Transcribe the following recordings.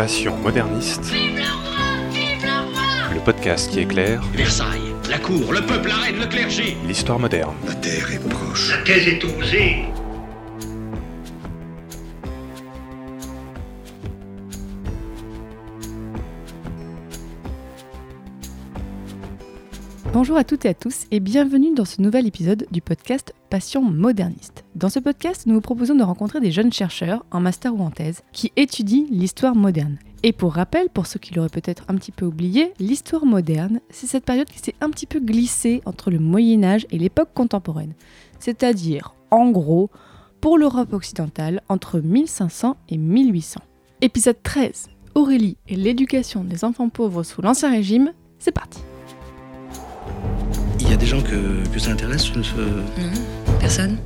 Passion moderniste. Le podcast qui éclaire Versailles, la cour, le peuple, la reine, le clergé. l'histoire moderne. La terre est proche. La thèse est osée. Bonjour à toutes et à tous et bienvenue dans ce nouvel épisode du podcast Passion moderniste. Dans ce podcast, nous vous proposons de rencontrer des jeunes chercheurs, en master ou en thèse, qui étudient l'histoire moderne. Et pour rappel, pour ceux qui l'auraient peut-être un petit peu oublié, l'histoire moderne, c'est cette période qui s'est un petit peu glissée entre le Moyen Âge et l'époque contemporaine. C'est-à-dire, en gros, pour l'Europe occidentale, entre 1500 et 1800. Épisode 13, Aurélie et l'éducation des enfants pauvres sous l'Ancien Régime, c'est parti. Il y a des gens que, que ça intéresse ce- ce- Non, personne.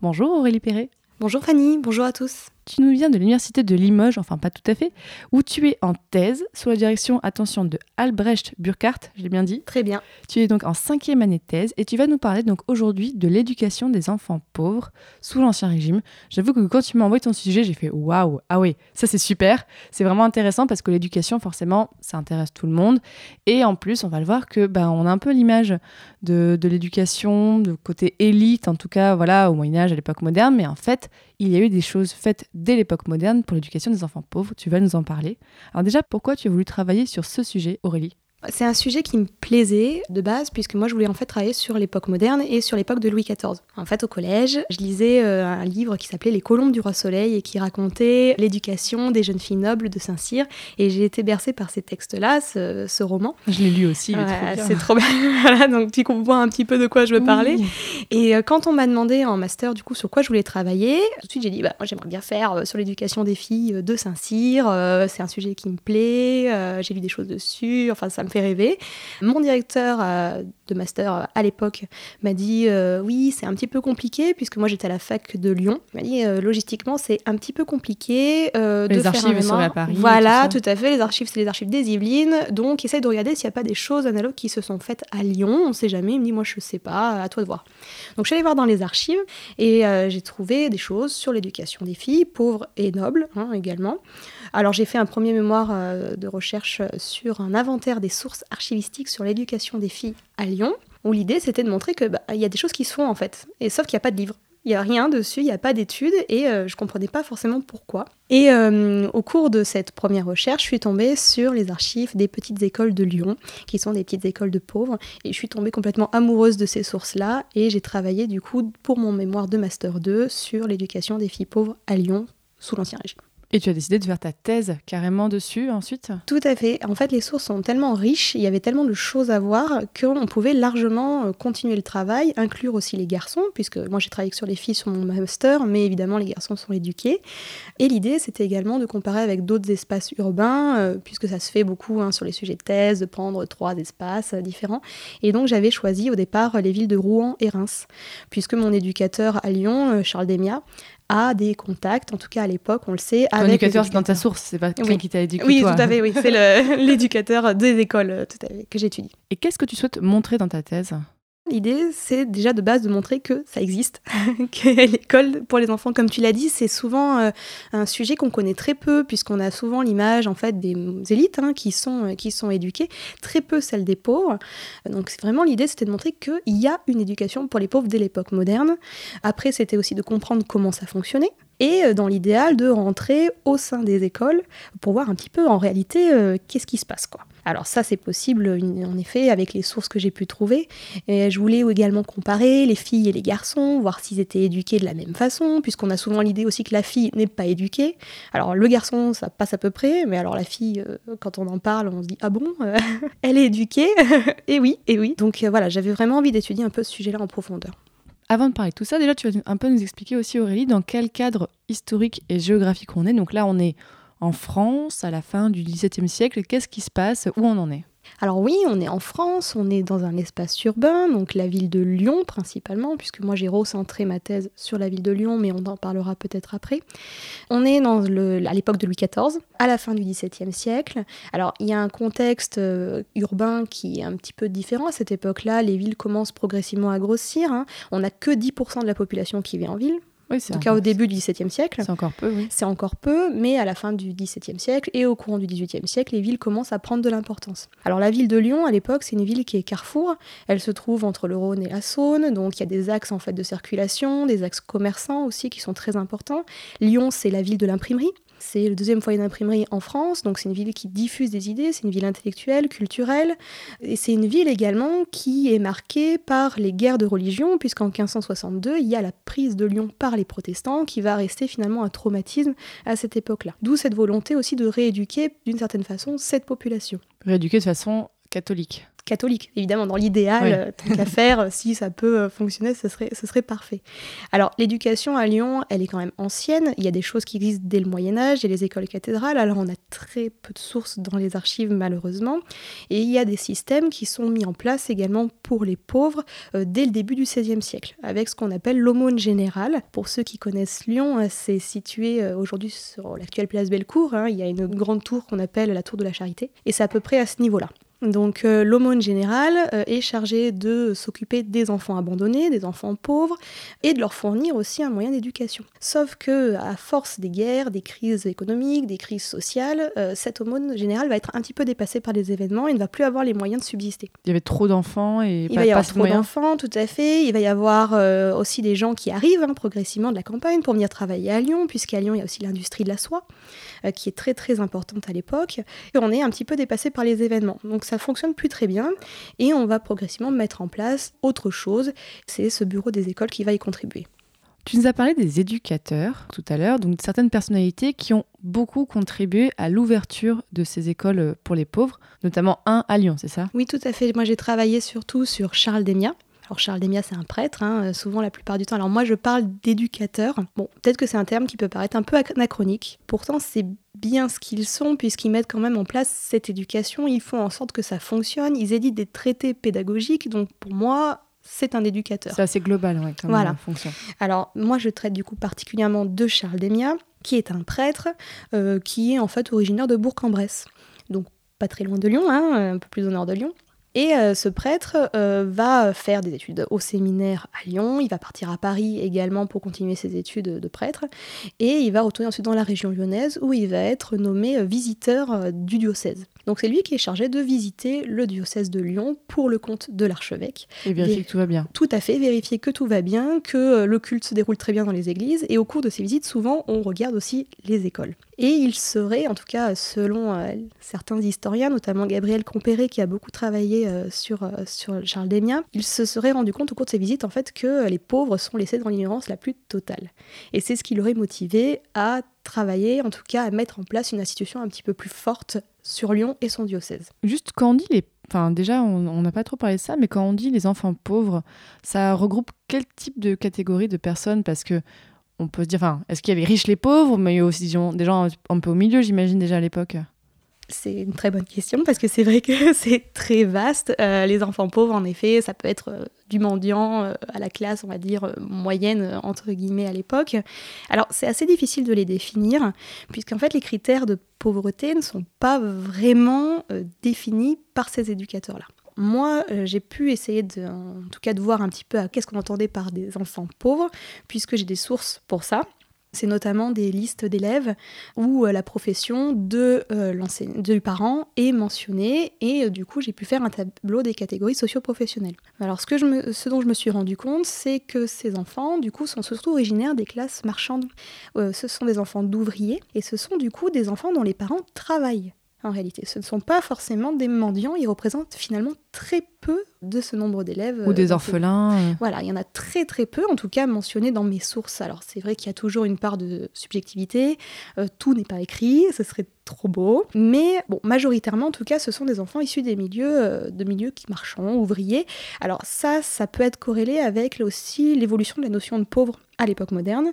Bonjour Aurélie Perret. Bonjour Fanny, bonjour à tous. Tu nous viens de l'université de Limoges, enfin pas tout à fait, où tu es en thèse sous la direction, attention, de Albrecht Burkhardt, j'ai bien dit. Très bien. Tu es donc en cinquième année de thèse et tu vas nous parler donc aujourd'hui de l'éducation des enfants pauvres sous l'Ancien Régime. J'avoue que quand tu m'as envoyé ton sujet, j'ai fait waouh, ah oui, ça c'est super, c'est vraiment intéressant parce que l'éducation forcément, ça intéresse tout le monde et en plus on va le voir que ben on a un peu l'image de, de l'éducation, de côté élite en tout cas, voilà, au Moyen Âge, à l'époque moderne, mais en fait il y a eu des choses faites dès l'époque moderne pour l'éducation des enfants pauvres. Tu vas nous en parler. Alors déjà, pourquoi tu as voulu travailler sur ce sujet, Aurélie? C'est un sujet qui me plaisait de base, puisque moi je voulais en fait travailler sur l'époque moderne et sur l'époque de Louis XIV. En fait, au collège, je lisais euh, un livre qui s'appelait Les Colombes du Roi Soleil et qui racontait l'éducation des jeunes filles nobles de Saint-Cyr. Et j'ai été bercée par ces textes-là, ce, ce roman. Je l'ai lu aussi. Ouais, c'est trop bien. voilà, donc tu comprends un petit peu de quoi je veux parler. Oui. Et euh, quand on m'a demandé en master du coup sur quoi je voulais travailler, tout de suite j'ai dit bah moi j'aimerais bien faire euh, sur l'éducation des filles de Saint-Cyr, c'est un sujet qui me plaît, j'ai lu des choses dessus, enfin ça me fait rêver. Mon directeur euh, de master euh, à l'époque m'a dit euh, oui c'est un petit peu compliqué puisque moi j'étais à la fac de Lyon. Il m'a dit euh, logistiquement c'est un petit peu compliqué euh, Les de faire archives un mémoire. seraient à Paris Voilà, tout tout, à fait. Les archives c'est les archives des Yvelines, donc essaye de regarder s'il n'y a pas des choses analogues qui se sont faites à Lyon. On sait jamais. Il me dit moi je sais pas, à toi de voir. Donc je suis allée voir dans les archives et j'ai trouvé des choses sur l'éducation des filles, pauvres et nobles hein, également. Alors j'ai fait un premier mémoire de recherche sur un inventaire des sources archivistiques sur l'éducation des filles à Lyon, où l'idée c'était de montrer que bah, il y a des choses qui se font en fait, et sauf qu'il n'y a pas de livre. Il n'y a rien dessus, il n'y a pas d'études et euh, je comprenais pas forcément pourquoi. Et euh, au cours de cette première recherche, je suis tombée sur les archives des petites écoles de Lyon, qui sont des petites écoles de pauvres. Et je suis tombée complètement amoureuse de ces sources-là. Et j'ai travaillé du coup pour mon mémoire de Master 2 sur l'éducation des filles pauvres à Lyon sous l'Ancien Régime. Et tu as décidé de faire ta thèse carrément dessus ensuite? Tout à fait. En fait, les sources sont tellement riches, il y avait tellement de choses à voir qu'on pouvait largement euh, continuer le travail, inclure aussi les garçons, puisque moi j'ai travaillé sur les filles sur mon master, mais évidemment les garçons sont éduqués. Et l'idée, c'était également de comparer avec d'autres espaces urbains, euh, puisque ça se fait beaucoup hein, sur les sujets de thèse, de prendre trois espaces euh, différents. Et donc j'avais choisi au départ les villes de Rouen et Reims, puisque mon éducateur à Lyon, Charles Demia, a des contacts, en tout cas à l'époque, on le sait, Ton avec éducateur, c'est dans ta source, c'est pas quelqu'un Oui. qui t'a éduqué Oui, toi. tout à fait, oui. C'est l'éducateur des écoles euh, tout à fait, que j'étudie. Et qu'est-ce que tu souhaites montrer dans ta thèse? L'idée, c'est déjà de base de montrer que ça existe, que l'école pour les enfants, comme tu l'as dit, c'est souvent euh, un sujet qu'on connaît très peu, puisqu'on a souvent l'image en fait des élites hein, qui sont euh, qui éduquées, très peu celle des pauvres. Donc vraiment l'idée, c'était de montrer qu'il y a une éducation pour les pauvres dès l'époque moderne. Après, c'était aussi de comprendre comment ça fonctionnait. Et euh, dans l'idéal, de rentrer au sein des écoles pour voir un petit peu en réalité qu'est-ce qui se passe. quoi. Alors ça, c'est possible en effet avec les sources que j'ai pu trouver. Et je voulais également comparer les filles et les garçons, voir s'ils étaient éduqués de la même façon, puisqu'on a souvent l'idée aussi que la fille n'est pas éduquée. Alors le garçon, ça passe à peu près, mais alors la fille, euh, quand on en parle, on se dit ah bon, euh, elle est éduquée Et oui, et oui. Donc euh, voilà, j'avais vraiment envie d'étudier un peu ce sujet-là en profondeur. Avant de parler de tout ça, déjà, tu vas un peu nous expliquer aussi, Aurélie, dans quel cadre historique et géographique on est. Donc là, on est en France, à la fin du XVIIe siècle. Qu'est-ce qui se passe? Où on en est? Alors oui, on est en France, on est dans un espace urbain, donc la ville de Lyon principalement, puisque moi j'ai recentré ma thèse sur la ville de Lyon, mais on en parlera peut-être après. On est dans à l'époque de Louis XIV, à la fin du XVIIe siècle. Alors il y a un contexte euh, urbain qui est un petit peu différent. À cette époque-là, les villes commencent progressivement à grossir. hein. On n'a que 10% de la population qui vit en ville. Oui, En tout cas, au début du XVIIe siècle. C'est encore peu, oui. C'est encore peu, mais à la fin du XVIIe siècle et au courant du XVIIIe siècle, les villes commencent à prendre de l'importance. Alors la ville de Lyon, à l'époque, c'est une ville qui est carrefour. Elle se trouve entre le Rhône et la Saône, donc il y a des axes en fait de circulation, des axes commerçants aussi qui sont très importants. Lyon, c'est la ville de l'imprimerie. C'est le deuxième foyer d'imprimerie en France, donc c'est une ville qui diffuse des idées, c'est une ville intellectuelle, culturelle, et c'est une ville également qui est marquée par les guerres de religion, puisqu'en 1562, il y a la prise de Lyon par les protestants, qui va rester finalement un traumatisme à cette époque-là. D'où cette volonté aussi de rééduquer d'une certaine façon cette population Rééduqué de façon catholique. catholique, évidemment, dans l'idéal, Oui. euh, tant qu'à faire, euh, si ça peut euh, fonctionner, ce serait, ce serait parfait. Alors, l'éducation à Lyon, elle est quand même ancienne, il y a des choses qui existent dès le Moyen-Âge, a les écoles cathédrales, alors on a très peu de sources dans les archives, malheureusement, et il y a des systèmes qui sont mis en place également pour les pauvres euh, dès le début du XVIe siècle, avec ce qu'on appelle l'aumône générale. Pour ceux qui connaissent Lyon, c'est situé euh, aujourd'hui sur l'actuelle place Bellecour, hein, il y a une grande tour qu'on appelle la tour de la Charité, et c'est à peu près à ce niveau-là. Donc euh, l'aumône générale euh, est chargée de s'occuper des enfants abandonnés, des enfants pauvres, et de leur fournir aussi un moyen d'éducation. Sauf que à force des guerres, des crises économiques, des crises sociales, euh, cette aumône générale va être un petit peu dépassée par les événements et ne va plus avoir les moyens de subsister. Il y avait trop d'enfants et Il pas, va y avoir trop d'enfants, tout à fait. Il va y avoir aussi des gens qui arrivent hein, progressivement de la campagne pour venir travailler à Lyon, puisqu'à Lyon, il y a aussi l'industrie de la soie, qui est très très importante à l'époque. Et on est un petit peu dépassé par les événements. Donc ça fonctionne plus très bien. Et on va progressivement mettre en place autre chose. C'est ce bureau des écoles qui va y contribuer. Tu nous as parlé des éducateurs tout à l'heure, donc certaines personnalités qui ont beaucoup contribué à l'ouverture de ces écoles euh, pour les pauvres, notamment un à Lyon, c'est ça? Oui, tout à fait. Moi, j'ai travaillé surtout sur Charles Desmias. Alors Charles Desmias, c'est un prêtre, hein, euh, souvent la plupart du temps. Alors moi, je parle d'éducateurs. Bon, peut-être que c'est un terme qui peut paraître un peu anachronique. Pourtant, c'est bien ce qu'ils sont, puisqu'ils mettent quand même en place cette éducation. Ils font en sorte que ça fonctionne. Ils éditent des traités pédagogiques. Donc pour moi, c'est un éducateur. C'est assez global, comme Voilà. euh, fonction. Alors moi je traite du coup particulièrement de Charles Desmias, qui est un prêtre, euh, qui est en fait originaire de Bourg-en-Bresse, donc pas très loin de Lyon, hein, un peu plus au nord de Lyon. Et euh, ce prêtre euh, va faire des études au séminaire à Lyon, il va partir à Paris également pour continuer ses études de prêtre, et il va retourner ensuite dans la région lyonnaise où il va être nommé euh, visiteur du diocèse. Donc c'est lui qui est chargé de visiter le diocèse de Lyon pour le compte de l'archevêque. Et vérifier que tout va bien. Tout à fait, vérifier que tout va bien, que euh, le culte se déroule très bien dans les églises, et au cours de ces visites, souvent, on regarde aussi les écoles. Et il serait, en tout cas selon euh, certains historiens, notamment Gabriel Compéré, qui a beaucoup travaillé euh, sur, euh, sur Charles Desmias, il se serait rendu compte au cours de ces visites, en fait, que les pauvres sont laissés dans l'ignorance la plus totale. Et c'est ce qui l'aurait motivé à travailler, en tout cas à mettre en place une institution un petit peu plus forte sur Lyon et son diocèse. Juste quand on dit les... Enfin, déjà, on n'a pas trop parlé de ça, mais quand on dit les enfants pauvres, ça regroupe quel type de catégorie de personnes? Parce que on peut se dire, enfin, est-ce qu'il y a les riches, les pauvres, mais il y a aussi des gens un peu au milieu, j'imagine déjà à l'époque? C'est une très bonne question parce que c'est vrai que c'est très vaste. Euh, les enfants pauvres, en effet, ça peut être euh, du mendiant euh, à la classe, on va dire, moyenne, entre guillemets, à l'époque. Alors, c'est assez difficile de les définir, puisqu'en fait, les critères de pauvreté ne sont pas vraiment définis par ces éducateurs-là. Moi, j'ai pu essayer, de, en tout cas, de voir un petit peu à qu'est-ce qu'on entendait par des enfants pauvres, puisque j'ai des sources pour ça. C'est notamment des listes d'élèves où euh, la profession de, euh, du parent est mentionnée et euh, du coup j'ai pu faire un tableau des catégories socio-professionnelles. Alors ce, dont je me suis rendu compte c'est que ces enfants du coup sont surtout originaires des classes marchandes. Ce sont des enfants d'ouvriers et ce sont du coup des enfants dont les parents travaillent. En réalité, ce ne sont pas forcément des mendiants, ils représentent finalement très peu de ce nombre d'élèves. Ou euh, des ces- orphelins. euh. voilà, il y en a très très peu, en tout cas mentionnés dans mes sources. Alors c'est vrai qu'il y a toujours une part de subjectivité, euh, tout n'est pas écrit, ce serait trop beau, mais bon, majoritairement en tout cas, ce sont des enfants issus des milieux, euh, de milieux qui marchands, ouvriers. Alors ça, ça peut être corrélé avec aussi l'évolution de la notion de pauvre à l'époque moderne,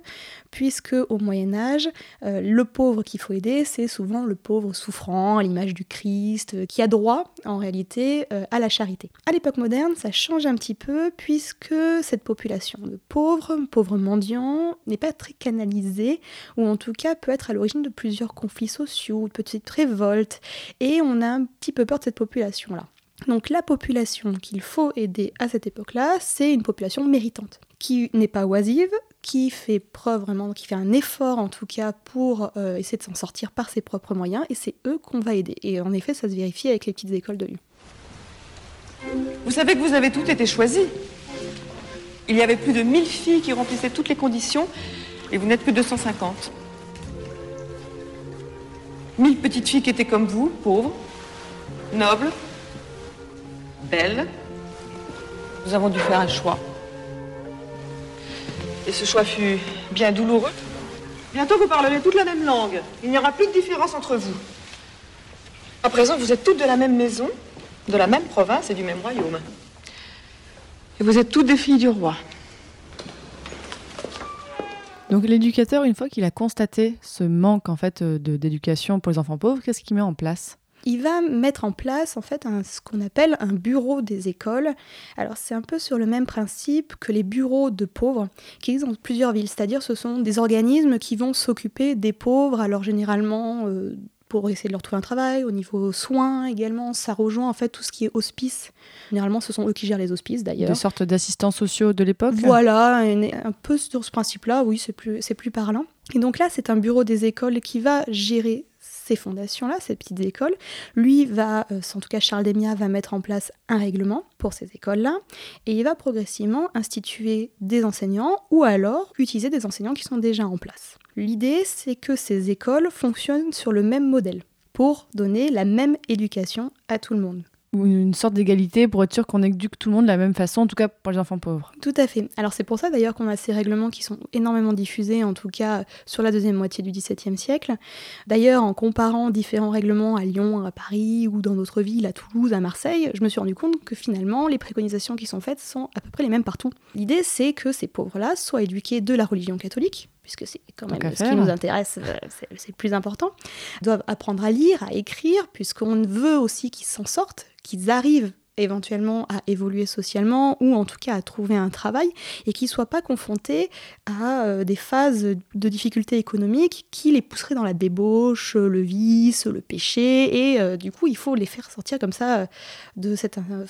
puisque au Moyen Âge, euh, le pauvre qu'il faut aider, c'est souvent le pauvre souffrant, à l'image du Christ, euh, qui a droit en réalité à la charité. À l'époque moderne, ça change un petit peu, puisque cette population de pauvres, pauvres mendiants, n'est pas très canalisée, ou en tout cas peut être à l'origine de plusieurs conflits sociaux, de petites révoltes, et on a un petit peu peur de cette population-là. Donc la population qu'il faut aider à cette époque-là, c'est une population méritante, qui n'est pas oisive, qui fait preuve vraiment, qui fait un effort en tout cas pour euh, essayer de s'en sortir par ses propres moyens, et c'est eux qu'on va aider. Et en effet, ça se vérifie avec les petites écoles de Lyon. Vous savez que vous avez toutes été choisies. Il y avait plus de 1000 filles qui remplissaient toutes les conditions et vous n'êtes que 250. 1000 petites filles qui étaient comme vous, pauvres, nobles, belles. Nous avons dû faire un choix. Et ce choix fut bien douloureux. Bientôt vous parlerez toutes la même langue. Il n'y aura plus de différence entre vous. À présent, vous êtes toutes de la même maison, de la même province et du même royaume. Et vous êtes toutes des filles du roi. Donc l'éducateur, une fois qu'il a constaté ce manque en fait euh, d'éducation pour les enfants pauvres, qu'est-ce qu'il met en place? Il va mettre en place en fait un- ce qu'on appelle un bureau des écoles. Alors c'est un peu sur le même principe que les bureaux de pauvres qui existent dans plusieurs villes, c'est-à-dire ce sont des organismes qui vont s'occuper des pauvres, alors généralement euh, pour essayer de leur trouver un travail, au niveau soins également, ça rejoint en fait tout ce qui est hospice. Généralement ce sont eux qui gèrent les hospices d'ailleurs. Des sortes d'assistants sociaux de l'époque? Voilà, un, peu sur ce principe-là, oui, c'est plus, c'est plus parlant. Et donc là, c'est un bureau des écoles qui va gérer ces fondations-là, ces petites écoles. Lui va, euh, en tout cas Charles Demia, va mettre en place un règlement pour ces écoles-là, et il va progressivement instituer des enseignants ou alors utiliser des enseignants qui sont déjà en place. L'idée, c'est que ces écoles fonctionnent sur le même modèle pour donner la même éducation à tout le monde. Ou une sorte d'égalité pour être sûr qu'on éduque tout le monde de la même façon, en tout cas pour les enfants pauvres. Tout à fait. Alors c'est pour ça d'ailleurs qu'on a ces règlements qui sont énormément diffusés, en tout cas sur la deuxième moitié du XVIIe siècle. D'ailleurs, en comparant différents règlements à Lyon, à Paris ou dans d'autres villes, à Toulouse, à Marseille, je me suis rendu compte que finalement les préconisations qui sont faites sont à peu près les mêmes partout. L'idée c'est que ces pauvres-là soient éduqués de la religion catholique, puisque c'est quand même ce qui nous intéresse, euh, c'est plus important. Doivent apprendre à lire, à écrire, puisqu'on veut aussi qu'ils s'en sortent, qu'ils arrivent éventuellement à évoluer socialement ou en tout cas à trouver un travail et qu'ils ne soient pas confrontés à euh, des phases de difficultés économiques qui les pousseraient dans la débauche, le vice, le péché et euh, du coup il faut les faire sortir comme ça de cette... euh,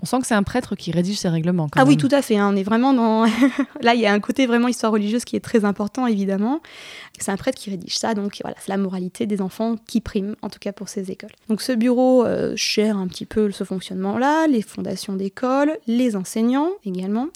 On sent que c'est un prêtre qui rédige ces règlements. Quand ah oui, tout à fait. hein, on est vraiment dans. Là, il y a un côté vraiment histoire religieuse qui est très important, évidemment. C'est un prêtre qui rédige ça, donc voilà, c'est la moralité des enfants qui prime, en tout cas pour ces écoles. Donc ce bureau euh, gère un petit peu ce fonctionnement-là, les fondations d'écoles, les enseignants également.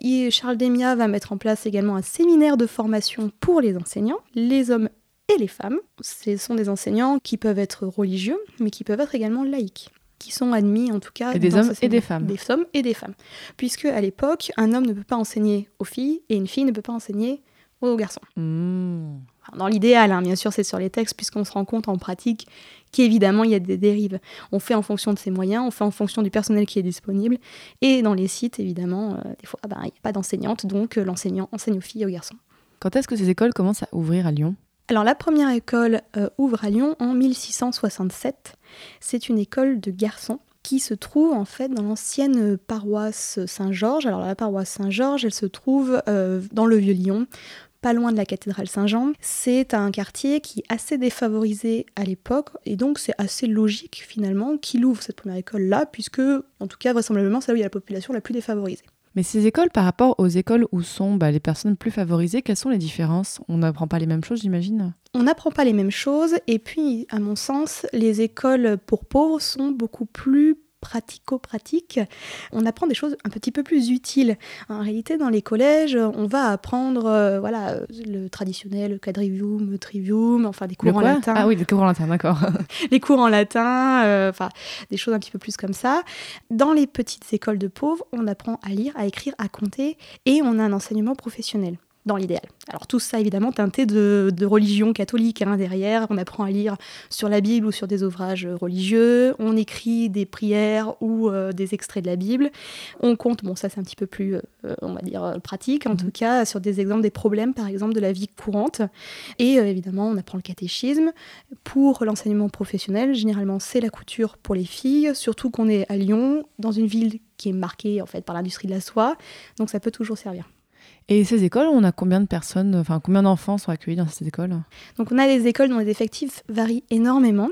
Et Charles Demia va mettre en place également un séminaire de formation pour les enseignants, les hommes et les femmes. Ce sont des enseignants qui peuvent être religieux, mais qui peuvent être également laïques qui sont admis en tout cas Et des dans hommes et des femmes. Des hommes et des femmes. Puisque à l'époque, un homme ne peut pas enseigner aux filles et une fille ne peut pas enseigner aux garçons. Mmh. Dans l'idéal, hein, bien sûr, c'est sur les textes, puisqu'on se rend compte en pratique qu'évidemment, il y a des dérives. On fait en fonction de ses moyens, on fait en fonction du personnel qui est disponible. Et dans les sites, évidemment, euh, des fois, ah ben, il n'y a pas d'enseignante, donc euh, l'enseignant enseigne aux filles et aux garçons. Quand est-ce que ces écoles commencent à ouvrir à Lyon? Alors la première école euh, ouvre à Lyon en 1667. C'est une école de garçons qui se trouve en fait dans l'ancienne paroisse Saint-Georges. Alors la paroisse Saint-Georges, elle se trouve euh, dans le Vieux-Lyon, pas loin de la cathédrale Saint-Jean. C'est un quartier qui est assez défavorisé à l'époque et donc c'est assez logique finalement qu'il ouvre cette première école là puisque en tout cas vraisemblablement c'est là où il y a la population la plus défavorisée. Mais ces écoles, par rapport aux écoles où sont bah, les personnes plus favorisées, quelles sont les différences? On n'apprend pas les mêmes choses, j'imagine? On n'apprend pas les mêmes choses et puis, à mon sens, les écoles pour pauvres sont beaucoup plus pratico-pratiques. On apprend des choses un petit peu plus utiles. En réalité, dans les collèges, on va apprendre euh, voilà, le traditionnel, le quadrivium, le trivium, enfin des cours Le en latin Ah oui, les cours en latin, d'accord. les cours en latin, euh, enfin des choses un petit peu plus comme ça. Dans les petites écoles de pauvres, on apprend à lire, à écrire, à compter et on a un enseignement professionnel dans l'idéal. Alors tout ça évidemment teinté de, de religion catholique hein, derrière, on apprend à lire sur la Bible ou sur des ouvrages religieux, on écrit des prières ou euh, des extraits de la Bible, on compte, bon ça c'est un petit peu plus, euh, on va dire, euh, pratique en tout cas, sur des exemples des problèmes par exemple de la vie courante, et euh, évidemment on apprend le catéchisme, pour l'enseignement professionnel, généralement c'est la couture pour les filles, surtout qu'on est à Lyon, dans une ville qui est marquée en fait par l'industrie de la soie, donc ça peut toujours servir. Et ces écoles, on a combien de personnes, enfin combien d'enfants sont accueillis dans ces écoles? Donc on a des écoles dont les effectifs varient énormément,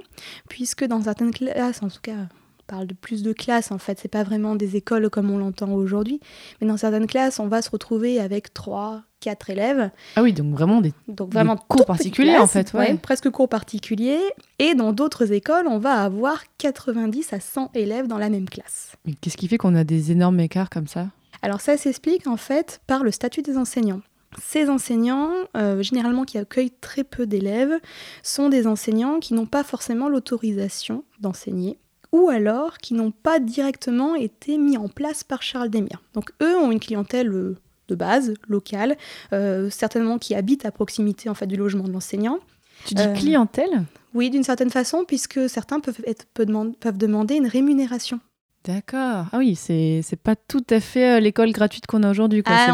puisque dans certaines classes, en tout cas parle de plus de classes en fait, c'est pas vraiment des écoles comme on l'entend aujourd'hui, mais dans certaines classes, on va se retrouver avec 3, 4 élèves. Ah oui, donc vraiment des, Donc des vraiment cours particuliers en fait. ouais, presque cours particuliers. Et dans d'autres écoles, on va avoir 90 à 100 élèves dans la même classe. Mais qu'est-ce qui fait qu'on a des énormes écarts comme ça? Alors ça s'explique en fait par le statut des enseignants. Ces enseignants, euh, généralement qui accueillent très peu d'élèves, sont des enseignants qui n'ont pas forcément l'autorisation d'enseigner ou alors qui n'ont pas directement été mis en place par Charles Desmières. Donc eux ont une clientèle euh, de base, locale, euh, certainement qui habite à proximité en fait du logement de l'enseignant. Tu dis Euh, clientèle? Oui, d'une certaine façon, puisque certains être, peuvent demander une rémunération. D'accord. Ah oui, c'est pas tout à fait euh, l'école gratuite qu'on a aujourd'hui. Ah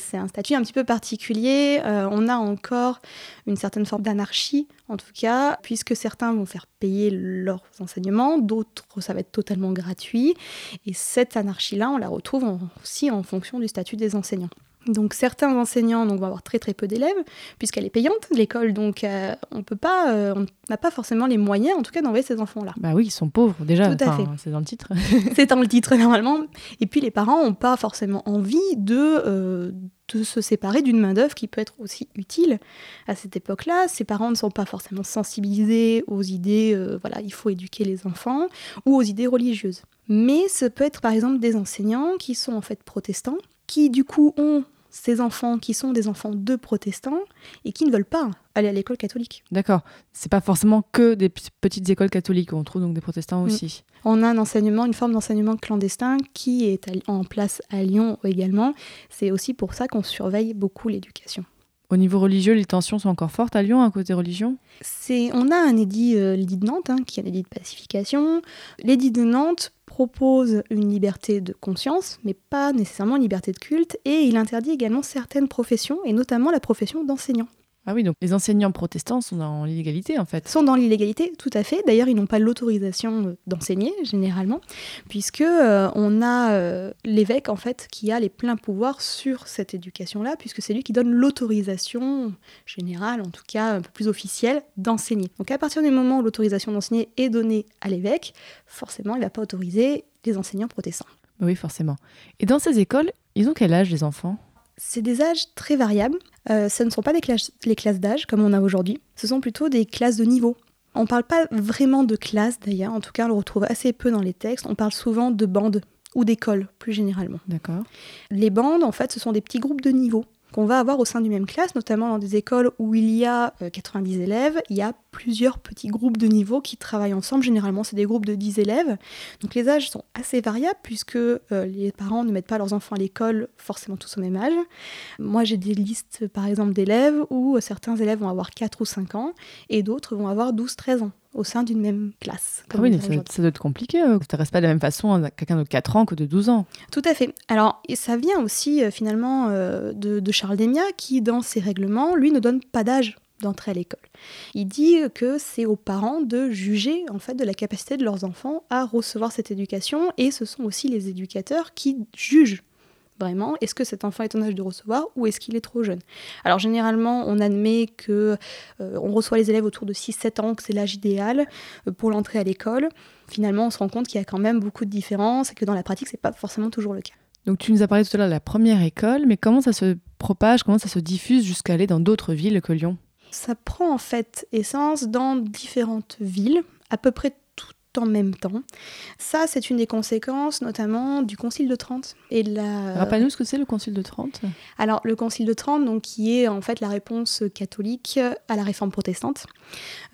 c'est un statut un petit peu particulier. Euh, on a encore une certaine forme d'anarchie, en tout cas, puisque certains vont faire payer leurs enseignements, d'autres, ça va être totalement gratuit. Et cette anarchie-là, on la retrouve en- aussi en fonction du statut des enseignants. Donc certains enseignants donc, vont avoir très très peu d'élèves, puisqu'elle est payante, l'école, donc euh, on peut pas, euh, on n'a pas forcément les moyens, en tout cas, d'envoyer ces enfants-là. Bah oui, ils sont pauvres déjà. Tout à Enfin, fait. C'est dans le titre. C'est dans le titre normalement. Et puis les parents n'ont pas forcément envie de, euh, de se séparer d'une main-d'œuvre qui peut être aussi utile à cette époque-là. Ces parents ne sont pas forcément sensibilisés aux idées, voilà, il faut éduquer les enfants, ou aux idées religieuses. Mais ce peut être par exemple des enseignants qui sont en fait protestants, qui du coup ont ces enfants qui sont des enfants de protestants et qui ne veulent pas aller à l'école catholique. D'accord. C'est pas forcément que des petites écoles catholiques. On trouve donc des protestants Mm. aussi. On a un enseignement, une forme d'enseignement clandestin qui est en place à Lyon également. C'est aussi pour ça qu'on surveille beaucoup l'éducation. Au niveau religieux, les tensions sont encore fortes à Lyon à côté religion? C'est, on a un édit, euh, l'édit de Nantes, hein, qui est un édit de pacification. L'édit de Nantes propose une liberté de conscience, mais pas nécessairement une liberté de culte, et il interdit également certaines professions, et notamment la profession d'enseignant. Ah oui, donc les enseignants protestants sont dans l'illégalité en fait. sont dans l'illégalité, tout à fait. D'ailleurs, ils n'ont pas l'autorisation euh, d'enseigner généralement, puisque euh, on a euh, l'évêque en fait qui a les pleins pouvoirs sur cette éducation-là, puisque c'est lui qui donne l'autorisation générale, en tout cas un peu plus officielle, d'enseigner. Donc à partir du moment où l'autorisation d'enseigner est donnée à l'évêque, forcément, il ne va pas autoriser les enseignants protestants. Bah oui, forcément. Et dans ces écoles, ils ont quel âge les enfants? C'est des âges très variables. Euh, ce ne sont pas des classes, les classes d'âge comme on a aujourd'hui. Ce sont plutôt des classes de niveau. On ne parle pas vraiment de classe d'ailleurs. En tout cas, on le retrouve assez peu dans les textes. On parle souvent de bandes ou d'écoles plus généralement. D'accord. Les bandes, en fait, ce sont des petits groupes de niveau qu'on va avoir au sein d'une même classe, notamment dans des écoles où il y a euh, 90 élèves, il y a plusieurs petits groupes de niveau qui travaillent ensemble. Généralement, c'est des groupes de 10 élèves. Donc les âges sont assez variables puisque euh, les parents ne mettent pas leurs enfants à l'école forcément tous au même âge. Moi, j'ai des listes, par exemple, d'élèves où euh, certains élèves vont avoir 4 ou 5 ans et d'autres vont avoir 12-13 ans au sein d'une même classe. Ah oui, mais ça, doit être compliqué. euh, Ça reste pas de la même façon à quelqu'un de 4 ans que de 12 ans. Tout à fait. Alors, et ça vient aussi euh, finalement euh, de, de Charles Desmias qui, dans ses règlements, lui ne donne pas d'âge d'entrée à l'école. Il dit que c'est aux parents de juger en fait de la capacité de leurs enfants à recevoir cette éducation et ce sont aussi les éducateurs qui jugent vraiment est-ce que cet enfant est en âge de recevoir ou est-ce qu'il est trop jeune? Alors généralement on admet que euh, on reçoit les élèves autour de 6-7 ans que c'est l'âge idéal euh, pour l'entrée à l'école. Finalement on se rend compte qu'il y a quand même beaucoup de différences et que dans la pratique c'est pas forcément toujours le cas. Donc tu nous as parlé tout à l'heure de la première école, mais comment ça se propage, comment ça se diffuse jusqu'à aller dans d'autres villes que Lyon? Ça prend en fait essence dans différentes villes, à peu près en même temps. Ça, c'est une des conséquences notamment du Concile de Trente et de la. Rappelle-nous ce que c'est le Concile de Trente Alors, le Concile de Trente, donc, qui est en fait la réponse catholique à la réforme protestante,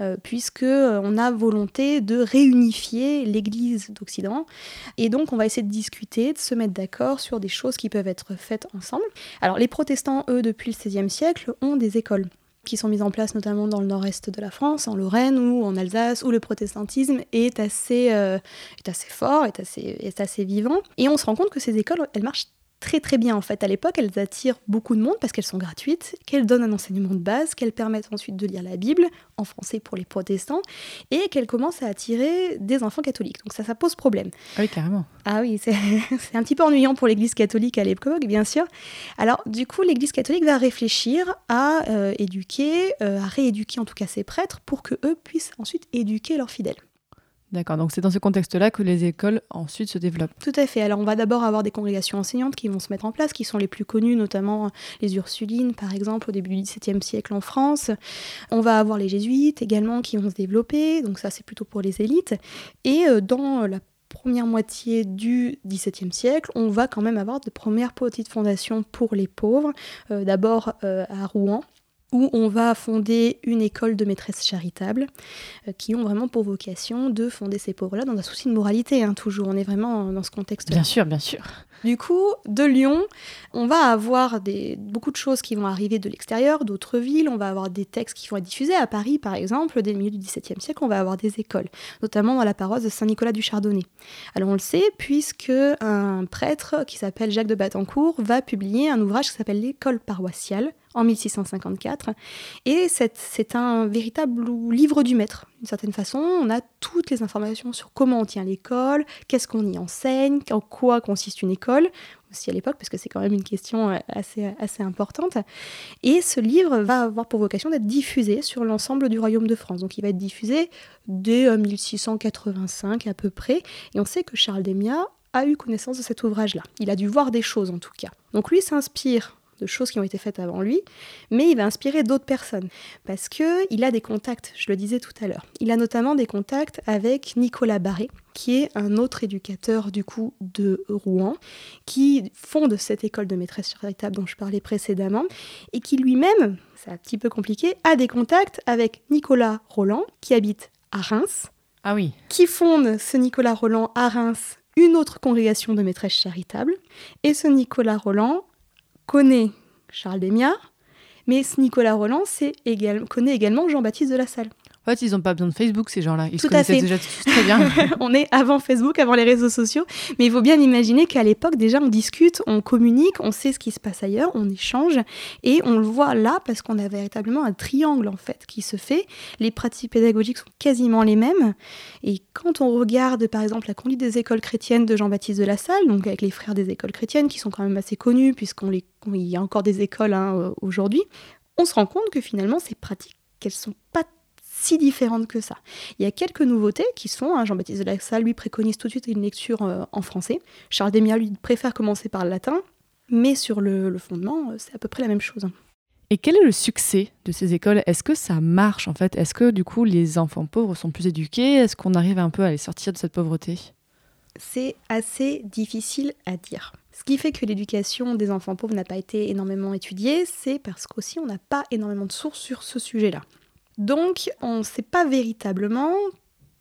euh, puisque euh, on a volonté de réunifier l'Église d'Occident, et donc on va essayer de discuter, de se mettre d'accord sur des choses qui peuvent être faites ensemble. Alors, les protestants, eux, depuis le XVIe siècle, ont des écoles qui sont mises en place notamment dans le nord-est de la France, en Lorraine ou en Alsace, où le protestantisme est assez, euh, est assez fort, est assez, est assez vivant. Et on se rend compte que ces écoles, elles marchent très très bien en fait. À l'époque, elles attirent beaucoup de monde parce qu'elles sont gratuites, qu'elles donnent un enseignement de base, qu'elles permettent ensuite de lire la Bible, en français pour les protestants, et qu'elles commencent à attirer des enfants catholiques. Donc ça, ça pose problème. Ah oui, carrément. Ah oui, c'est un petit peu ennuyant pour l'Église catholique à l'époque, bien sûr. Alors, du coup, l'Église catholique va réfléchir à euh, éduquer, euh, à rééduquer en tout cas ses prêtres pour que eux puissent ensuite éduquer leurs fidèles. D'accord, donc c'est dans ce contexte-là que les écoles ensuite se développent. Tout à fait. Alors on va d'abord avoir des congrégations enseignantes qui vont se mettre en place, qui sont les plus connues, notamment les Ursulines, par exemple, au début du XVIIe siècle en France. On va avoir les jésuites également qui vont se développer, donc ça c'est plutôt pour les élites. Et euh, dans la première moitié du XVIIe siècle, on va quand même avoir de premières petites fondations pour les pauvres, euh, d'abord euh, à Rouen, où on va fonder une école de maîtresses charitables euh, qui ont vraiment pour vocation de fonder ces pauvres-là dans un souci de moralité, hein, toujours. On est vraiment dans ce contexte-là. Bien sûr, bien sûr. Du coup, de Lyon, on va avoir des, beaucoup de choses qui vont arriver de l'extérieur, d'autres villes. On va avoir des textes qui vont être diffusés. À Paris, par exemple, dès le milieu du XVIIe siècle, on va avoir des écoles, notamment dans la paroisse de Saint-Nicolas du Chardonnay. Alors on le sait, puisque un prêtre qui s'appelle Jacques de Batancourt va publier un ouvrage qui s'appelle L'école paroissiale en 1654. Et c'est un véritable livre du maître, d'une certaine façon. On a toutes les informations sur comment on tient l'école, qu'est-ce qu'on y enseigne, en quoi consiste une école, aussi à l'époque, parce que c'est quand même une question euh, assez, importante. Et ce livre va avoir pour vocation d'être diffusé sur l'ensemble du royaume de France. Donc il va être diffusé dès 1685 euh, à peu près. Et on sait que Charles Desmiat a eu connaissance de cet ouvrage-là. Il a dû voir des choses en tout cas. Donc lui s'inspire de choses qui ont été faites avant lui, mais il va inspirer d'autres personnes parce que il a des contacts, je le disais tout à l'heure. Il a notamment des contacts avec Nicolas Barré, qui est un autre éducateur du coup de Rouen, qui fonde cette école de maîtresse charitable dont je parlais précédemment, et qui lui-même, c'est un petit peu compliqué, a des contacts avec Nicolas Roland, qui habite à Reims. Ah oui. Qui fonde ce Nicolas Roland à Reims une autre congrégation de maîtresses charitables. Et ce Nicolas Roland connaît Charles Desmiat, mais Nicolas Roland connaît également Jean-Baptiste de la Salle. En fait, ils n'ont pas besoin de Facebook, ces gens-là. Ils Tout se connaissaient à fait. déjà très bien. on est avant Facebook, avant les réseaux sociaux. Mais il faut bien imaginer qu'à l'époque, déjà, on discute, on communique, on sait ce qui se passe ailleurs, on échange. Et on le voit là parce qu'on a véritablement un triangle, en fait, qui se fait. Les pratiques pédagogiques sont quasiment les mêmes. Et quand on regarde, par exemple, la conduite des écoles chrétiennes de Jean-Baptiste de la Salle, donc avec les frères des écoles chrétiennes, qui sont quand même assez connus, puisqu'on les... il y a encore des écoles hein, aujourd'hui, on se rend compte que finalement, ces pratiques, qu'elles sont pas si différentes que ça. Il y a quelques nouveautés qui sont, hein, Jean-Baptiste de la Salle lui préconise tout de suite une lecture euh, en français, Charles Desmiat lui préfère commencer par le latin, mais sur le, le fondement, euh, c'est à peu près la même chose. Et quel est le succès de ces écoles? Est-ce que ça marche en fait? Est-ce que du coup les enfants pauvres sont plus éduqués? Est-ce qu'on arrive un peu à les sortir de cette pauvreté? C'est assez difficile à dire. Ce qui fait que l'éducation des enfants pauvres n'a pas été énormément étudiée, c'est parce qu'aussi on n'a pas énormément de sources sur ce sujet-là. Donc, on ne sait pas véritablement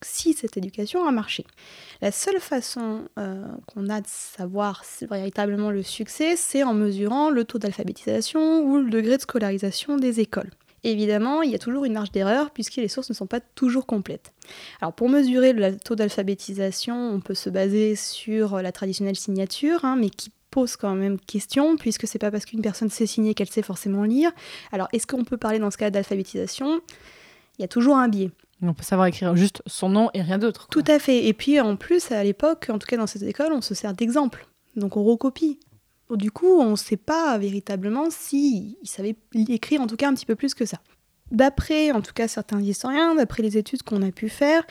si cette éducation a marché. La seule façon euh, qu'on a de savoir véritablement le succès, c'est en mesurant le taux d'alphabétisation ou le degré de scolarisation des écoles. Évidemment, il y a toujours une marge d'erreur puisque les sources ne sont pas toujours complètes. Alors pour mesurer le taux d'alphabétisation, on peut se baser sur la traditionnelle signature, hein, mais qui pose quand même question, puisque c'est pas parce qu'une personne sait signer qu'elle sait forcément lire. Alors, est-ce qu'on peut parler dans ce cas d'alphabétisation? Il y a toujours un biais. On peut savoir écrire juste son nom et rien d'autre. Tout à fait. Et puis, en plus, à l'époque, en tout cas dans cette école, on se sert d'exemples. Donc, on recopie. Du coup, on ne sait pas véritablement s'il si savait écrire, en tout cas, un petit peu plus que ça. D'après, en tout cas, certains historiens, d'après les études qu'on a pu faire,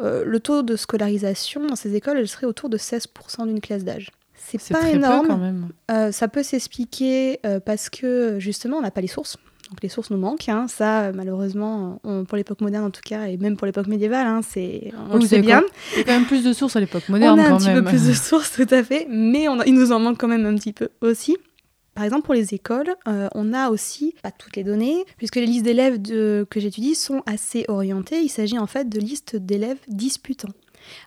euh, le taux de scolarisation dans ces écoles, elle serait autour de 16% d'une classe d'âge. C'est pas énorme. Peu quand même. Euh, ça peut s'expliquer euh, parce que justement on n'a pas les sources. Donc les sources nous manquent. Hein. Ça, malheureusement, on, pour l'époque moderne en tout cas, et même pour l'époque médiévale, hein, c'est, on le sait bien. Il y a quand même plus de sources à l'époque moderne on a un quand petit même. peu plus de sources, tout à fait, mais on a- il nous en manque quand même un petit peu aussi. Par exemple, pour les écoles, euh, on a aussi, pas toutes les données, puisque les listes d'élèves que j'étudie sont assez orientées. Il s'agit en fait de listes d'élèves disputants.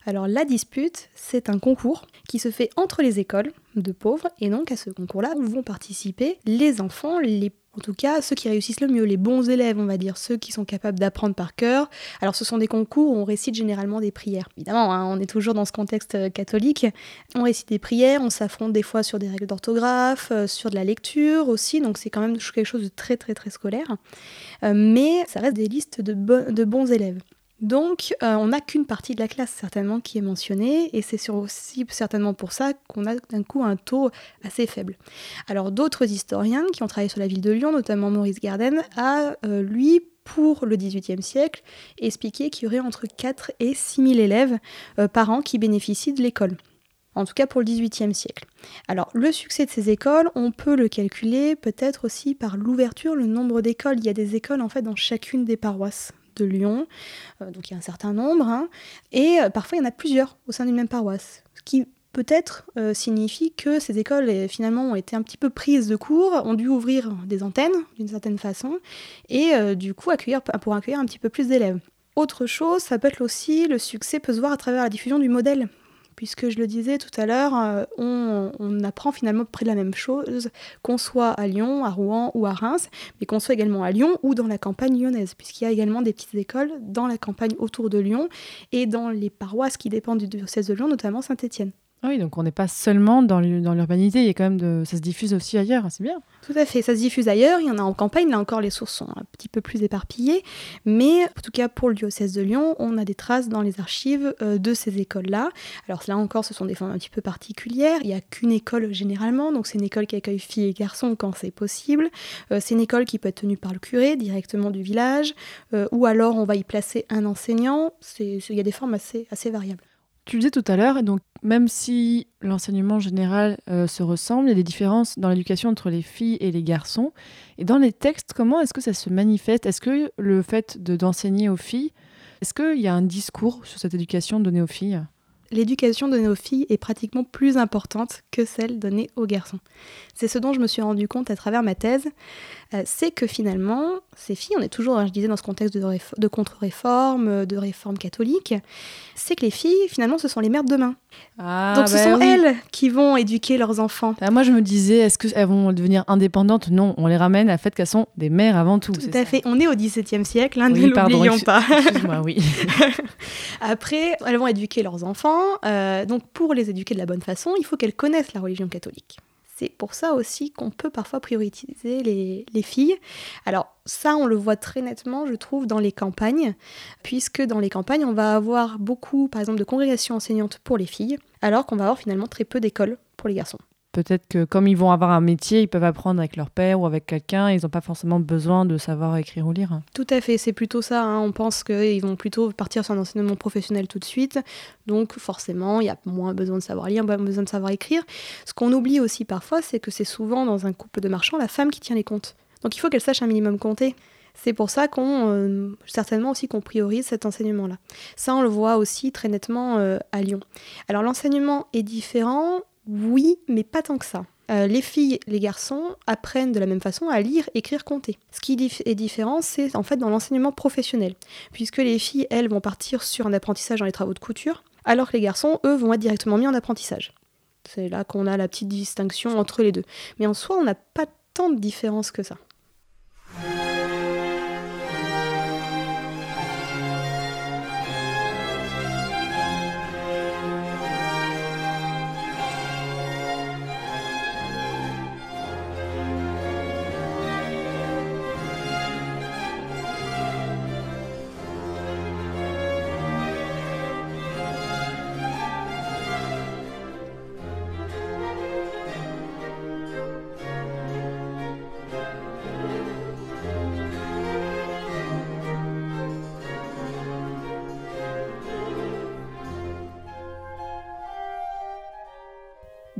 Alors la dispute, c'est un concours qui se fait entre les écoles de pauvres, et donc à ce concours-là vont participer les enfants, les en tout cas, ceux qui réussissent le mieux, les bons élèves, on va dire, ceux qui sont capables d'apprendre par cœur. Alors, ce sont des concours où on récite généralement des prières. Évidemment, hein, on est toujours dans ce contexte euh, catholique. On récite des prières, on s'affronte des fois sur des règles d'orthographe, euh, sur de la lecture aussi, donc c'est quand même quelque chose de très très très scolaire. Euh, mais ça reste des listes de, bo- de bons élèves. Donc, euh, on n'a qu'une partie de la classe certainement qui est mentionnée, et c'est aussi certainement pour ça qu'on a d'un coup un taux assez faible. Alors, d'autres historiens qui ont travaillé sur la ville de Lyon, notamment Maurice Garden, a euh, lui pour le XVIIIe siècle, expliqué qu'il y aurait entre 4 et 6 000 élèves euh, par an qui bénéficient de l'école en tout cas pour le XVIIIe siècle. Alors le succès de ces écoles, on peut le calculer peut-être aussi par l'ouverture, le nombre d'écoles. Il y a des écoles en fait dans chacune des paroisses de Lyon, euh, donc il y a un certain nombre, hein. et euh, parfois il y en a plusieurs au sein d'une même paroisse, ce qui peut-être euh, signifie que ces écoles finalement ont été un petit peu prises de court, ont dû ouvrir des antennes d'une certaine façon, et du coup accueillir, pour accueillir un petit peu plus d'élèves. Autre chose, ça peut être aussi, le succès peut se voir à travers la diffusion du modèle puisque je le disais tout à l'heure, euh, on, apprend finalement près de la même chose, qu'on soit à Lyon, à Rouen ou à Reims, mais qu'on soit également à Lyon ou dans la campagne lyonnaise, puisqu'il y a également des petites écoles dans la campagne autour de Lyon et dans les paroisses qui dépendent du diocèse de Lyon, notamment Saint-Étienne. Ah oui, donc on n'est pas seulement dans l'urbanité, il y a quand même de... ça se diffuse aussi ailleurs, c'est bien. Tout à fait, ça se diffuse ailleurs, il y en a en campagne, là encore les sources sont un petit peu plus éparpillées, mais en tout cas pour le diocèse de Lyon, on a des traces dans les archives euh, de ces écoles-là. Alors là encore, ce sont des formes un petit peu particulières, il n'y a qu'une école généralement, donc c'est une école qui accueille filles et garçons quand c'est possible, euh, c'est une école qui peut être tenue par le curé directement du village, euh, ou alors on va y placer un enseignant, il y a des formes assez, assez variables. Tu le disais tout à l'heure, donc même si l'enseignement général euh, se ressemble, il y a des différences dans l'éducation entre les filles et les garçons. Et dans les textes, comment est-ce que ça se manifeste? Est-ce que le fait de d'enseigner aux filles, est-ce qu'il y a un discours sur cette éducation donnée aux filles? L'éducation donnée aux filles est pratiquement plus importante que celle donnée aux garçons. C'est ce dont je me suis rendu compte à travers ma thèse, euh, c'est que finalement, ces filles, on est toujours, hein, je disais, dans ce contexte de, contre-réforme, de réforme catholique, c'est que les filles, finalement, ce sont les mères de demain. Ah, Donc ce bah sont elles qui vont éduquer leurs enfants. Ah, moi, je me disais, est-ce qu'elles vont devenir indépendantes? Non, on les ramène à fait qu'elles sont des mères avant tout. Tout à fait. On est au XVIIe siècle, hein, ne l'oublions pas. Excuse-moi, oui. Après, elles vont éduquer leurs enfants euh, donc pour les éduquer de la bonne façon, il faut qu'elles connaissent la religion catholique. C'est pour ça aussi qu'on peut parfois prioriser les, filles. Alors ça, on le voit très nettement, je trouve, dans les campagnes, puisque dans les campagnes, on va avoir beaucoup, par exemple, de congrégations enseignantes pour les filles, alors qu'on va avoir finalement très peu d'écoles pour les garçons. Peut-être que comme ils vont avoir un métier, ils peuvent apprendre avec leur père ou avec quelqu'un, ils n'ont pas forcément besoin de savoir écrire ou lire. Tout à fait, c'est plutôt ça. Hein. On pense qu'ils vont plutôt partir sur un enseignement professionnel tout de suite. Donc forcément, il y a moins besoin de savoir lire, moins besoin de savoir écrire. Ce qu'on oublie aussi parfois, c'est que c'est souvent dans un couple de marchands la femme qui tient les comptes. Donc il faut qu'elle sache un minimum compter. C'est pour ça qu'on, euh, certainement aussi qu'on priorise cet enseignement-là. Ça, on le voit aussi très nettement euh, à Lyon. Alors l'enseignement est différent oui, mais pas tant que ça. Euh, les filles, les garçons apprennent de la même façon à lire, écrire, compter. Ce qui est différent, c'est en fait dans l'enseignement professionnel, puisque les filles, elles, vont partir sur un apprentissage dans les travaux de couture, alors que les garçons, eux, vont être directement mis en apprentissage. C'est là qu'on a la petite distinction entre les deux. Mais en soi, on n'a pas tant de différence que ça.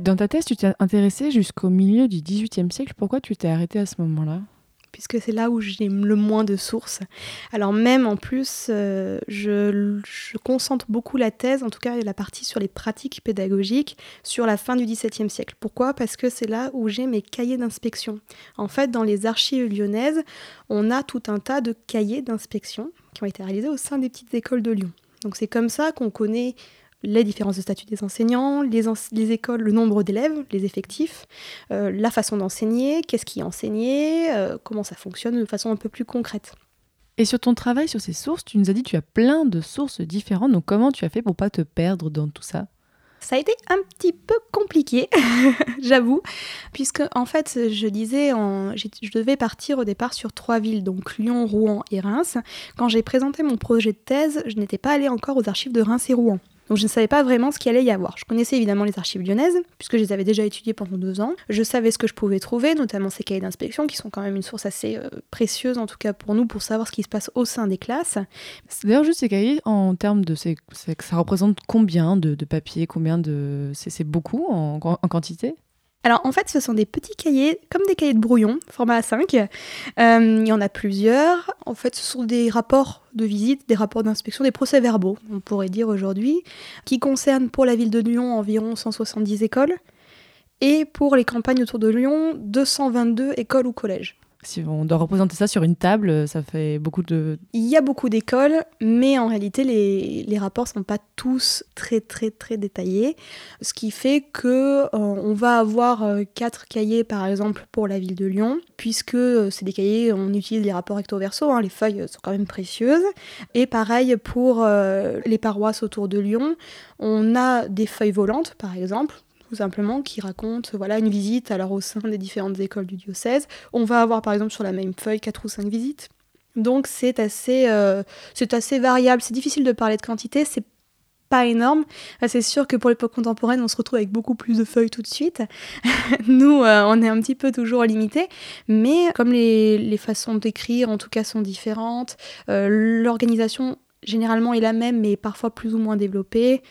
Dans ta thèse, tu t'es intéressée jusqu'au milieu du XVIIIe siècle. Pourquoi tu t'es arrêtée à ce moment-là? Puisque c'est là où j'ai le moins de sources. Alors même en plus, euh, je, concentre beaucoup la thèse, en tout cas la partie sur les pratiques pédagogiques, sur la fin du XVIIe siècle. Pourquoi? Parce que c'est là où j'ai mes cahiers d'inspection. En fait, dans les archives lyonnaises, on a tout un tas de cahiers d'inspection qui ont été réalisés au sein des petites écoles de Lyon. Donc c'est comme ça qu'on connaît les différences de statut des enseignants, les, écoles, le nombre d'élèves, les effectifs, euh, la façon d'enseigner, qu'est-ce qui est enseigné, euh, comment ça fonctionne de façon un peu plus concrète. Et sur ton travail sur ces sources, tu nous as dit que tu as plein de sources différentes, donc comment tu as fait pour pas te perdre dans tout ça? Ça a été un petit peu compliqué, j'avoue, puisque en fait, je disais, en... je devais partir au départ sur trois villes, donc Lyon, Rouen et Reims. Quand j'ai présenté mon projet de thèse, je n'étais pas allée encore aux archives de Reims et Rouen. Donc je ne savais pas vraiment ce qu'il allait y avoir. Je connaissais évidemment les archives lyonnaises, puisque je les avais déjà étudiées pendant deux ans. Je savais ce que je pouvais trouver, notamment ces cahiers d'inspection, qui sont quand même une source assez euh, précieuse, en tout cas pour nous, pour savoir ce qui se passe au sein des classes. D'ailleurs, juste ces cahiers, en termes de... ça représente combien de, papier Combien de... C'est beaucoup en quantité? Alors en fait, ce sont des petits cahiers, comme des cahiers de brouillon, format A5. Euh, il y en a plusieurs. En fait, ce sont des rapports de visite, des rapports d'inspection, des procès-verbaux, on pourrait dire aujourd'hui, qui concernent pour la ville de Lyon environ 170 écoles et pour les campagnes autour de Lyon 222 écoles ou collèges. Si on doit représenter ça sur une table, ça fait beaucoup de... Il y a beaucoup d'écoles, mais en réalité, les, les rapports ne sont pas tous très très très détaillés, ce qui fait que euh, on va avoir euh, quatre cahiers par exemple pour la ville de Lyon, puisque euh, c'est des cahiers, on utilise les rapports recto verso, hein, les feuilles sont quand même précieuses, et pareil pour les paroisses autour de Lyon, on a des feuilles volantes par exemple, tout simplement, qui raconte voilà, une visite alors au sein des différentes écoles du diocèse. On va avoir par exemple sur la même feuille 4 ou 5 visites. Donc c'est assez, euh, c'est assez variable. C'est difficile de parler de quantité, c'est pas énorme. C'est sûr que pour l'époque contemporaine, on se retrouve avec beaucoup plus de feuilles tout de suite. Nous, euh, on est un petit peu toujours limité, mais comme les, les façons d'écrire, en tout cas, sont différentes, euh, l'organisation généralement est la même, mais parfois plus ou moins développée.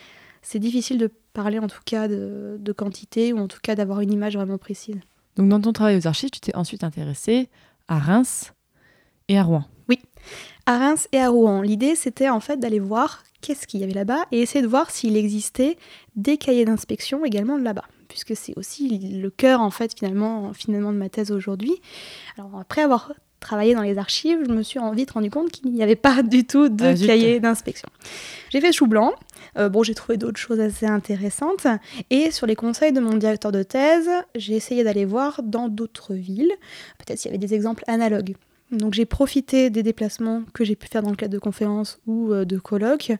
C'est difficile de parler en tout cas de, quantité ou en tout cas d'avoir une image vraiment précise. Donc dans ton travail aux archives, tu t'es ensuite intéressée à Reims et à Rouen. Oui, à Reims et à Rouen. L'idée c'était en fait d'aller voir qu'est-ce qu'il y avait là-bas et essayer de voir s'il existait des cahiers d'inspection également là-bas puisque c'est aussi le cœur en fait finalement, finalement de ma thèse aujourd'hui. Alors après avoir travaillé dans les archives, je me suis vite rendu compte qu'il n'y avait pas du tout de ah, cahier d'inspection. J'ai fait chou blanc. Euh, bon, j'ai trouvé d'autres choses assez intéressantes. Et sur les conseils de mon directeur de thèse, j'ai essayé d'aller voir dans d'autres villes, peut-être s'il y avait des exemples analogues. Donc j'ai profité des déplacements que j'ai pu faire dans le cadre de conférences ou euh, de colloques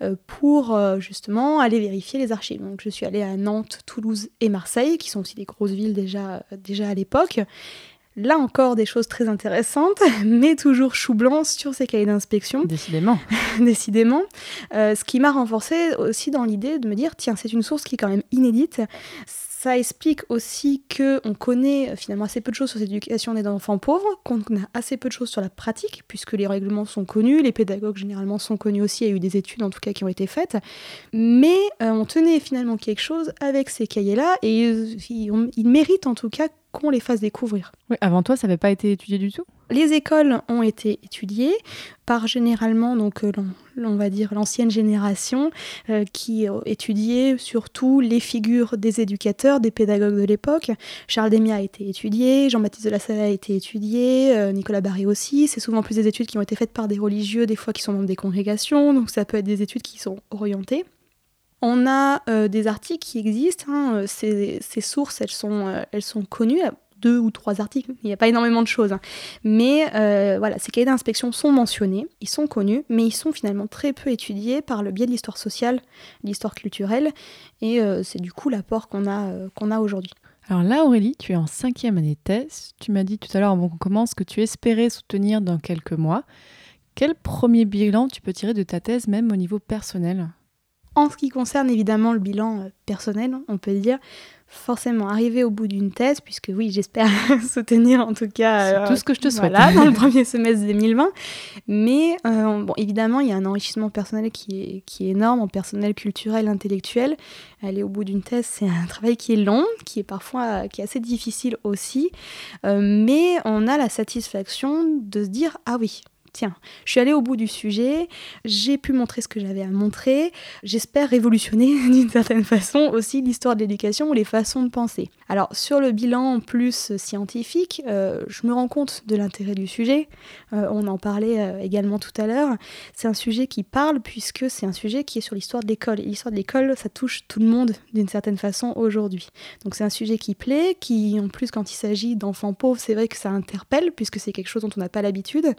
euh, pour justement aller vérifier les archives. Donc je suis allée à Nantes, Toulouse et Marseille, qui sont aussi des grosses villes déjà, déjà à l'époque. Là encore, des choses très intéressantes, mais toujours chou blanc sur ces cahiers d'inspection. Décidément. Décidément. Euh, ce qui m'a renforcé aussi dans l'idée de me dire, tiens, c'est une source qui est quand même inédite. Ça explique aussi que on connaît euh, finalement assez peu de choses sur l'éducation des enfants pauvres, qu'on a assez peu de choses sur la pratique, puisque les règlements sont connus, les pédagogues généralement sont connus aussi, il y a eu des études en tout cas qui ont été faites, mais euh, on tenait finalement quelque chose avec ces cahiers-là, et ils méritent en tout cas qu'on les fasse découvrir. Avant toi, ça n'avait pas été étudié du tout? Les écoles ont été étudiées par généralement, donc euh, on va dire l'ancienne génération, euh, qui étudiait surtout les figures des éducateurs, des pédagogues de l'époque. Charles Demia a été étudié, Jean-Baptiste de la Salle a été étudié, euh, Nicolas Barré aussi. C'est souvent plus des études qui ont été faites par des religieux, des fois qui sont membres des congrégations, donc ça peut être des études qui sont orientées. On a euh, des articles qui existent, hein, euh, ces, sources, euh, elles sont connues, deux ou trois articles, il n'y a pas énormément de choses. Hein. Mais voilà, ces cahiers d'inspection sont mentionnés, ils sont connus, mais ils sont finalement très peu étudiés par le biais de l'histoire sociale, l'histoire culturelle, et c'est du coup l'apport qu'on a, qu'on a aujourd'hui. Alors là, Aurélie, tu es en cinquième année de thèse. Tu m'as dit tout à l'heure, avant qu'on commence, que tu espérais soutenir dans quelques mois. Quel premier bilan tu peux tirer de ta thèse, même au niveau personnel? En ce qui concerne évidemment le bilan euh, personnel, on peut dire, forcément arriver au bout d'une thèse, puisque oui, j'espère soutenir en tout cas. C'est tout euh, ce que je te souhaite. dans le premier semestre 2020. Mais euh, bon, évidemment, il y a un enrichissement personnel qui est, qui est énorme, en personnel, culturel, intellectuel. Aller au bout d'une thèse, c'est un travail qui est long, qui est parfois qui est assez difficile aussi. mais on a la satisfaction de se dire ah oui, tiens, je suis allée au bout du sujet, j'ai pu montrer ce que j'avais à montrer, j'espère révolutionner d'une certaine façon aussi l'histoire de l'éducation ou les façons de penser. Alors sur le bilan plus scientifique, euh, je me rends compte de l'intérêt du sujet, euh, on en parlait euh, également tout à l'heure, c'est un sujet qui parle puisque c'est un sujet qui est sur l'histoire de l'école. Et l'histoire de l'école, ça touche tout le monde d'une certaine façon aujourd'hui. Donc c'est un sujet qui plaît, qui en plus quand il s'agit d'enfants pauvres, c'est vrai que ça interpelle puisque c'est quelque chose dont on n'a pas l'habitude.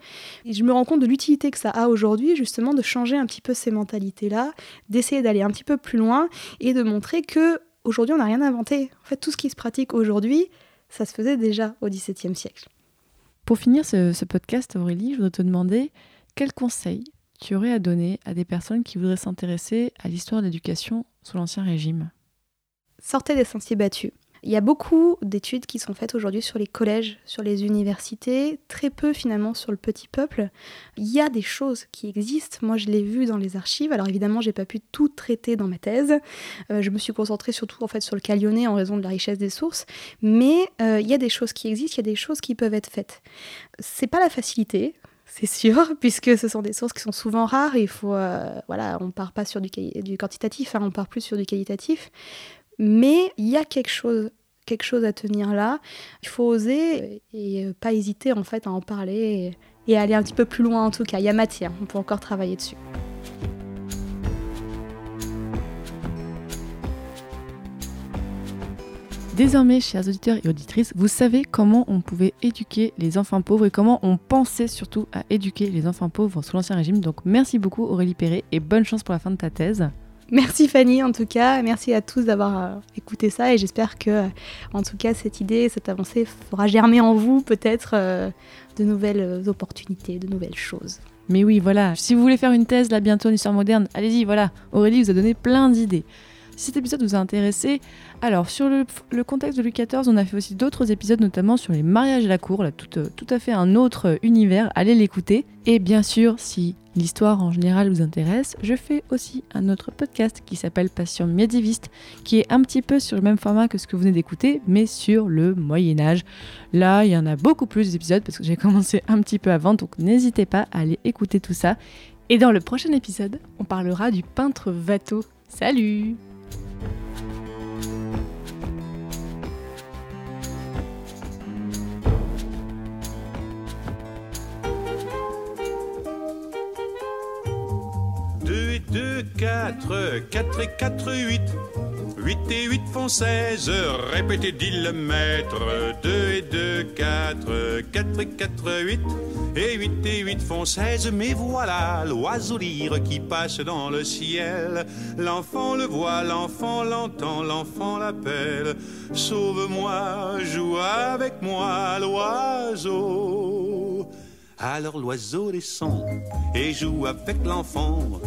Me rends compte de l'utilité que ça a aujourd'hui, justement, de changer un petit peu ces mentalités-là, d'essayer d'aller un petit peu plus loin et de montrer que aujourd'hui, on n'a rien inventé. En fait, tout ce qui se pratique aujourd'hui, ça se faisait déjà au XVIIe siècle. Pour finir ce, ce podcast, Aurélie, je voudrais te demander quels conseils tu aurais à donner à des personnes qui voudraient s'intéresser à l'histoire de l'éducation sous l'Ancien Régime? Sortez des sentiers battus. Il y a beaucoup d'études qui sont faites aujourd'hui sur les collèges, sur les universités, très peu finalement sur le petit peuple. Il y a des choses qui existent. Moi, je l'ai vu dans les archives. Alors évidemment, j'ai pas pu tout traiter dans ma thèse. Euh, je me suis concentrée surtout en fait sur le cas en raison de la richesse des sources. Mais euh, il y a des choses qui existent, il y a des choses qui peuvent être faites. C'est pas la facilité c'est sûr, puisque ce sont des sources qui sont souvent rares. Et il faut, euh, voilà, on part pas sur du, du quantitatif, hein, on part plus sur du qualitatif. Mais il y a quelque chose, quelque chose à tenir là. Il faut oser et pas hésiter en fait à en parler et, et aller un petit peu plus loin en tout cas. Il y a matière, on peut encore travailler dessus. Désormais, chers auditeurs et auditrices, vous savez comment on pouvait éduquer les enfants pauvres et comment on pensait surtout à éduquer les enfants pauvres sous l'Ancien Régime. Donc merci beaucoup Aurélie Perret et bonne chance pour la fin de ta thèse. Merci Fanny en tout cas, merci à tous d'avoir euh, écouté ça et j'espère que euh, en tout cas cette idée, cette avancée fera germer en vous peut-être euh, de nouvelles opportunités, de nouvelles choses. Mais oui, voilà, si vous voulez faire une thèse là bientôt en histoire moderne, allez-y, voilà, Aurélie vous a donné plein d'idées. Si cet épisode vous a intéressé, alors sur le, contexte de Louis XIV, on a fait aussi d'autres épisodes, notamment sur les mariages à la cour, là, tout, euh, à fait un autre univers, allez l'écouter. Et bien sûr, si l'histoire en général vous intéresse, je fais aussi un autre podcast qui s'appelle Passion médiéviste, qui est un petit peu sur le même format que ce que vous venez d'écouter, mais sur le Moyen Âge. Là, il y en a beaucoup plus d'épisodes parce que j'ai commencé un petit peu avant, donc n'hésitez pas à aller écouter tout ça. Et dans le prochain épisode, on parlera du peintre Watteau. Salut et deux, quatre, quatre et quatre, huit. Huit et huit font seize, répétez, dit le maître. Deux et deux, quatre, quatre et quatre, huit. Et huit et huit font seize, mais voilà l'oiseau lyre qui passe dans le ciel. L'enfant le voit, l'enfant l'entend, l'enfant l'appelle. Sauve-moi, joue avec moi, l'oiseau. Alors l'oiseau descend et joue avec l'enfant.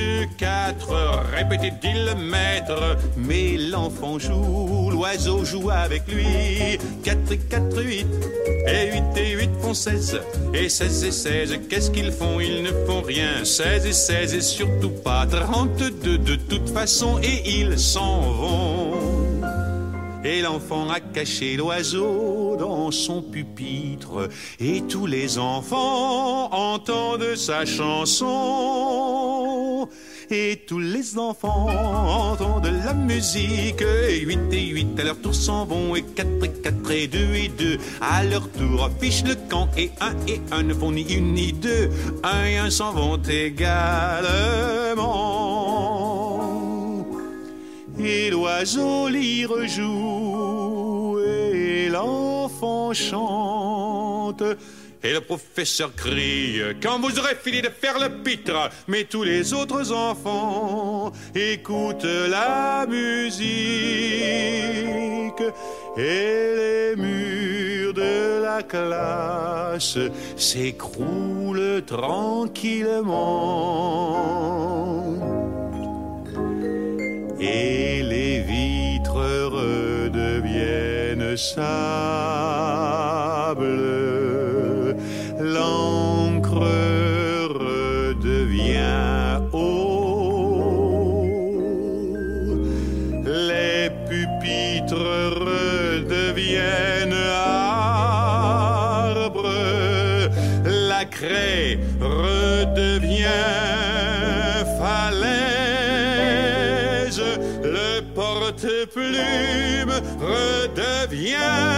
Deux et deux, quatre, répétez, dit le maître. Mais l'enfant joue, l'oiseau joue avec lui. Quatre et quatre, huit. Et huit et huit font seize. Et seize et seize, qu'est-ce qu'ils font? Ils ne font rien. Seize et seize et surtout pas trente-deux de toute façon. Et ils s'en vont. Et l'enfant a caché l'oiseau dans son pupitre. Et tous les enfants entendent sa chanson. Et tous les enfants entendent la musique. Et huit et huit à leur tour s'en vont. Et quatre et quatre et deux et deux à leur tour affichent le camp. Et un et un ne font ni une ni deux. Un et un s'en vont également. Et l'oiseau lyre joue et l'enfant chante. Et le professeur crie quand vous aurez fini de faire le pitre. Mais tous les autres enfants écoutent la musique et les murs de la classe s'écroulent tranquillement et les vitres redeviennent sable, yeah.